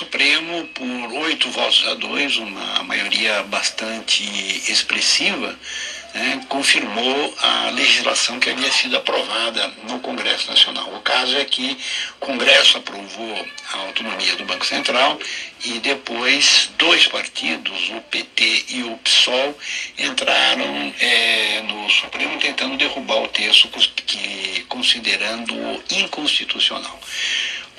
Supremo, por oito votos a dois, uma maioria bastante expressiva, né, confirmou a legislação que havia sido aprovada no Congresso Nacional. O caso é que o Congresso aprovou a autonomia do Banco Central e depois dois partidos, o PT e o PSOL, entraram é, no Supremo tentando derrubar o texto que considerando inconstitucional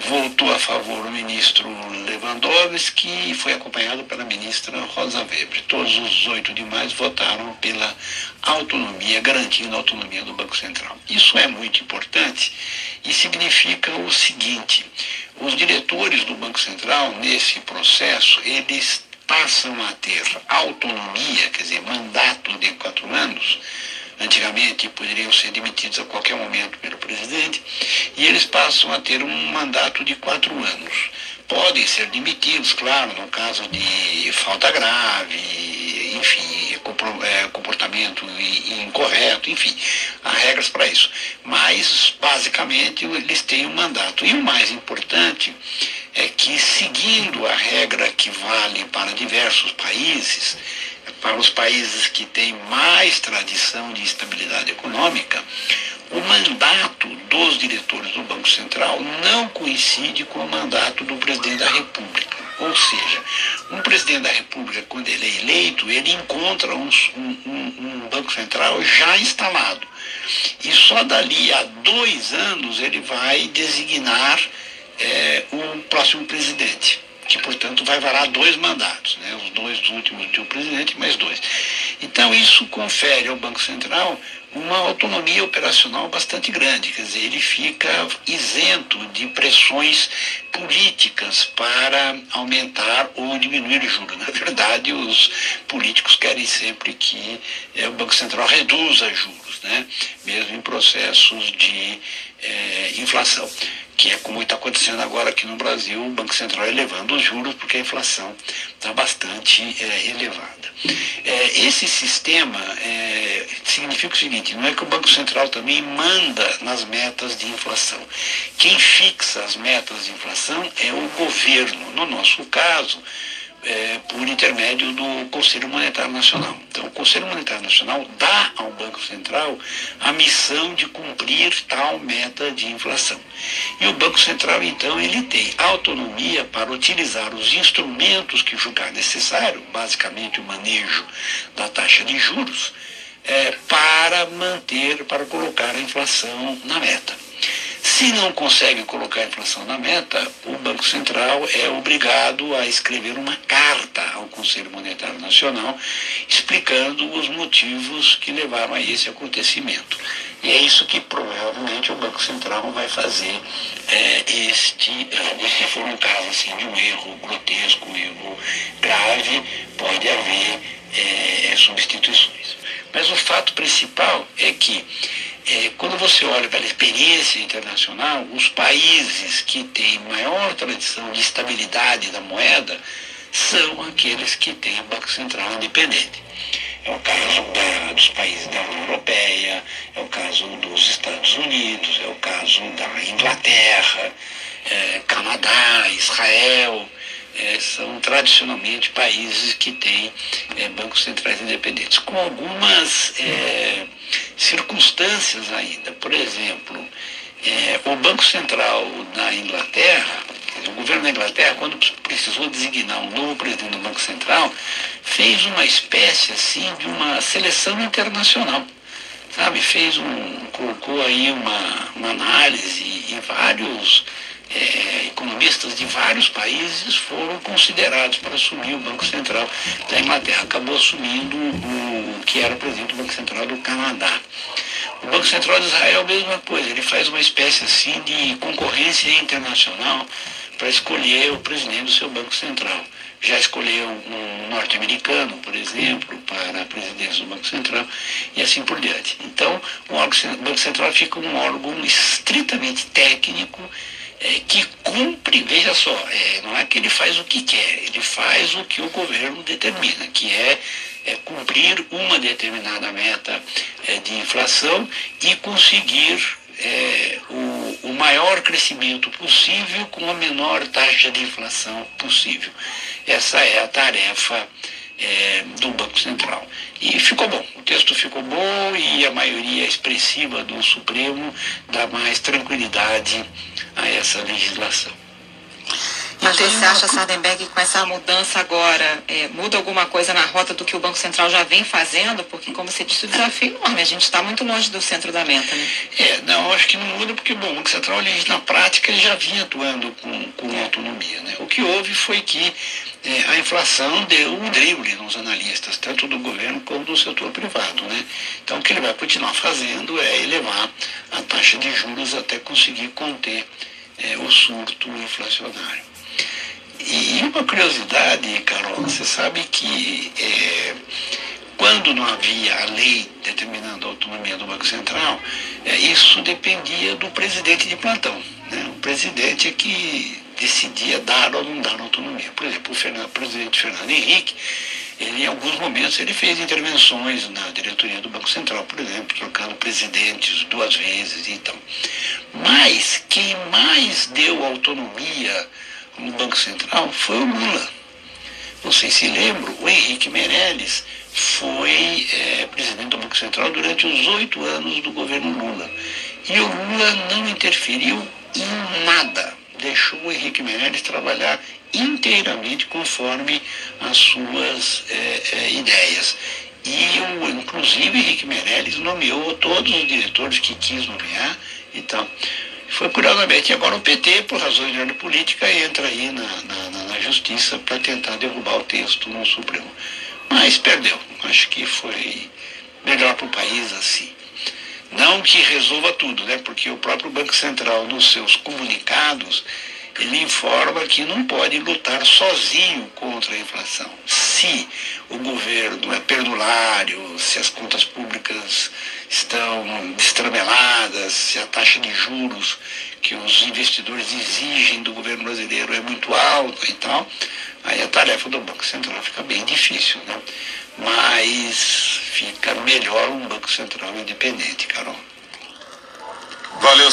votou a favor o ministro Lewandowski e foi acompanhado pela ministra Rosa Weber. Todos os oito demais votaram pela autonomia, garantindo a autonomia do Banco Central. Isso é muito importante e significa o seguinte: os diretores do Banco Central, nesse processo, eles passam a ter autonomia, quer dizer, mandato de quatro anos, antigamente poderiam ser demitidos a qualquer momento pelo presidente, passam a ter um mandato de quatro anos. Podem ser demitidos, claro, no caso de falta grave, enfim, é, comportamento incorreto, enfim, há regras para isso. Mas, basicamente, eles têm um mandato. E o mais importante é que, seguindo a regra que vale para diversos países, para os países que têm mais tradição de estabilidade econômica, o mandato dos diretores do Banco Central não coincide com o mandato do presidente da República. Ou seja, um presidente da República, quando ele é eleito, ele encontra um, um, um Banco Central já instalado. E só dali a dois anos ele vai designar é, o próximo presidente que, portanto, vai varar dois mandatos, né? os dois últimos de um presidente, mais dois. Então, isso confere ao Banco Central uma autonomia operacional bastante grande, quer dizer, ele fica isento de pressões políticas para aumentar ou diminuir o juro. Na verdade, os políticos querem sempre que é, o Banco Central reduza juros, né? mesmo em processos de é, inflação que é como está acontecendo agora aqui no Brasil, o Banco Central elevando os juros porque a inflação está bastante é, elevada. Esse sistema significa o seguinte, não é que o Banco Central também manda nas metas de inflação. Quem fixa as metas de inflação é o governo. No nosso caso, é, por intermédio do Conselho Monetário Nacional. Então, o Conselho Monetário Nacional dá ao Banco Central a missão de cumprir tal meta de inflação. E o Banco Central, então, ele tem autonomia para utilizar os instrumentos que julgar necessário, basicamente o manejo da taxa de juros, é, para manter, para colocar a inflação na meta. Se não consegue colocar a inflação na meta, o Banco Central é obrigado a escrever uma carta ao Conselho Monetário Nacional explicando os motivos que levaram a esse acontecimento. E é isso que provavelmente o Banco Central vai fazer é, este, se for um caso assim, de um erro grotesco, um erro grave, pode haver é, substituições. Mas o fato principal é que é, quando você olha pela experiência internacional, os países que têm maior tradição de estabilidade da moeda são aqueles que têm o Banco Central independente. É o caso da, dos países da União Europeia, é o caso dos Estados Unidos, é o caso da Inglaterra, é, Canadá, Israel é, são tradicionalmente países que têm é, bancos centrais independentes, com algumas é, circunstâncias ainda. Por exemplo, é, o Banco Central da Inglaterra, o governo da Inglaterra, quando precisou designar um novo presidente do Banco Central, fez uma espécie assim de uma seleção internacional. Sabe, fez um, colocou aí uma, uma análise em vários é, economistas de vários países foram considerados para assumir o Banco Central da Inglaterra. Acabou assumindo o, que era presidente do Banco Central do Canadá. O Banco Central de Israel, a mesma coisa, ele faz uma espécie assim de concorrência internacional para escolher o presidente do seu Banco Central. Já escolheu um norte-americano, por exemplo, para a presidência do Banco Central e assim por diante. Então, o Banco Central fica um órgão estritamente técnico é, que cumpre, veja só, é, não é que ele faz o que quer, ele faz o que o governo determina, que é, é cumprir uma determinada meta é, de inflação e conseguir é, o, o maior crescimento possível com a menor taxa de inflação possível. Essa é a tarefa é, do Banco Central. E ficou bom, o texto a maioria expressiva do Supremo dá mais tranquilidade a essa legislação. Matheus, você acha, Sardenberg, que com essa mudança agora, é, muda alguma coisa na rota do que o Banco Central já vem fazendo? Porque, como você disse, o desafio é enorme, a gente está muito longe do centro da meta, né? É, não, acho que não muda porque, bom, o Banco Central, ele, na prática, ele já vinha atuando com, com autonomia, né? O que houve foi que é, a inflação deu um drible nos analistas, tanto do governo como do setor privado, né? Então, o que ele vai continuar fazendo é elevar a taxa de juros até conseguir conter é, o surto inflacionário. E uma curiosidade, Carol, você sabe que é, quando não havia a lei determinando a autonomia do Banco Central, é, isso dependia do presidente de plantão. Né? O presidente é que decidia dar ou não dar autonomia. Por exemplo, o, Fernando, o presidente Fernando Henrique, ele, em alguns momentos ele fez intervenções na diretoria do Banco Central, por exemplo, trocando presidentes duas vezes e então. Mas quem mais deu autonomia no Banco Central foi o Lula. Vocês se lembram, o Henrique Meirelles foi é, presidente do Banco Central durante os oito anos do governo Lula. E o Lula não interferiu em nada, deixou o Henrique Meirelles trabalhar inteiramente conforme as suas é, é, ideias. E, o, inclusive, Henrique Meirelles nomeou todos os diretores que quis nomear. Então, foi curiosamente. Agora o PT, por razões de ordem política, entra aí na, na, na justiça para tentar derrubar o texto no Supremo. Mas perdeu. Acho que foi melhor para o país assim. Não que resolva tudo, né? porque o próprio Banco Central, nos seus comunicados, ele informa que não pode lutar sozinho contra a inflação. Se o governo é perdulário, se as contas públicas estão estremeladas, se a taxa de juros que os investidores exigem do governo brasileiro é muito alta e tal, aí a tarefa do Banco Central fica bem difícil. Né? Mas fica melhor um Banco Central independente, Carol. Valeu.